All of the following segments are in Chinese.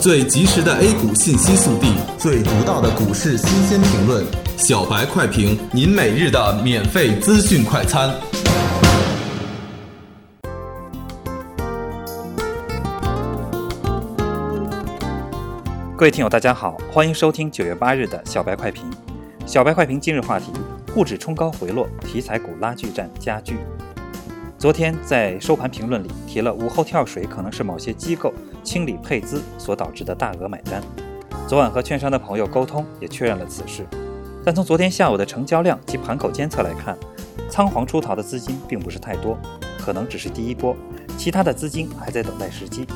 最及时的 A 股信息速递，最独到的股市新鲜评论，小白快评，您每日的免费资讯快餐。各位听友，大家好，欢迎收听九月八日的小白快评。小白快评今日话题：沪指冲高回落，题材股拉锯战加剧。昨天在收盘评论里提了，午后跳水可能是某些机构清理配资所导致的大额买单。昨晚和券商的朋友沟通，也确认了此事。但从昨天下午的成交量及盘口监测来看，仓皇出逃的资金并不是太多，可能只是第一波，其他的资金还在等待时机。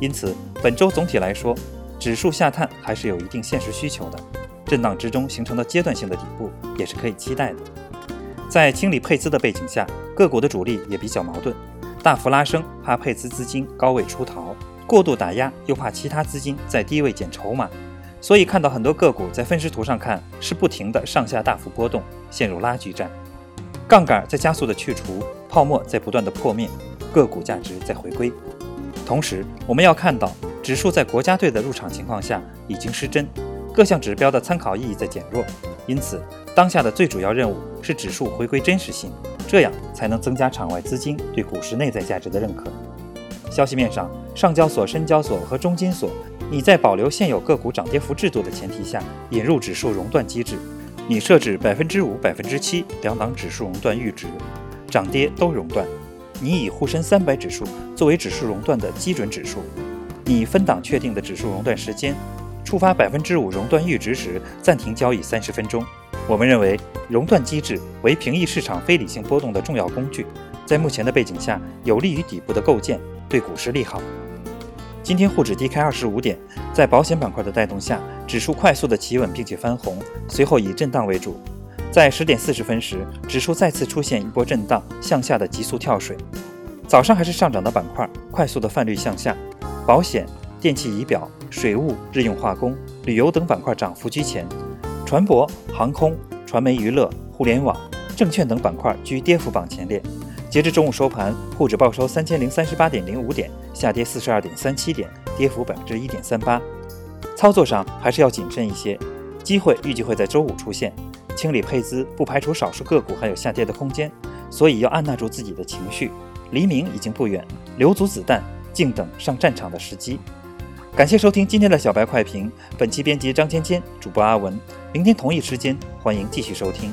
因此，本周总体来说，指数下探还是有一定现实需求的，震荡之中形成的阶段性的底部也是可以期待的。在清理配资的背景下，个股的主力也比较矛盾，大幅拉升怕配资资金高位出逃，过度打压又怕其他资金在低位捡筹码，所以看到很多个股在分时图上看是不停的上下大幅波动，陷入拉锯战，杠杆在加速的去除，泡沫在不断的破灭，个股价值在回归。同时，我们要看到。指数在国家队的入场情况下已经失真，各项指标的参考意义在减弱，因此当下的最主要任务是指数回归真实性，这样才能增加场外资金对股市内在价值的认可。消息面上，上交所、深交所和中金所拟在保留现有个股涨跌幅制度的前提下，引入指数熔断机制，你设置百分之五、百分之七两档指数熔断阈值，涨跌都熔断。你以沪深三百指数作为指数熔断的基准指数。你分档确定的指数熔断时间，触发百分之五熔断阈值时暂停交易三十分钟。我们认为熔断机制为平抑市场非理性波动的重要工具，在目前的背景下，有利于底部的构建，对股市利好。今天沪指低开二十五点，在保险板块的带动下，指数快速的企稳并且翻红，随后以震荡为主。在十点四十分时，指数再次出现一波震荡向下的急速跳水。早上还是上涨的板块，快速的泛绿向下。保险、电气仪表、水务、日用化工、旅游等板块涨幅居前，船舶、航空、传媒娱乐、互联网、证券等板块居跌幅榜前列。截至中午收盘，沪指报收三千零三十八点零五点，下跌四十二点三七点，跌幅百分之一点三八。操作上还是要谨慎一些，机会预计会在周五出现。清理配资，不排除少数个股还有下跌的空间，所以要按捺住自己的情绪。黎明已经不远，留足子弹。静等上战场的时机。感谢收听今天的小白快评，本期编辑张芊芊，主播阿文。明天同一时间，欢迎继续收听。